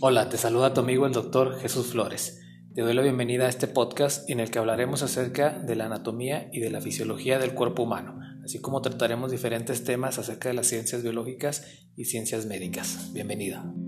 Hola, te saluda tu amigo el doctor Jesús Flores. Te doy la bienvenida a este podcast en el que hablaremos acerca de la anatomía y de la fisiología del cuerpo humano, así como trataremos diferentes temas acerca de las ciencias biológicas y ciencias médicas. Bienvenido.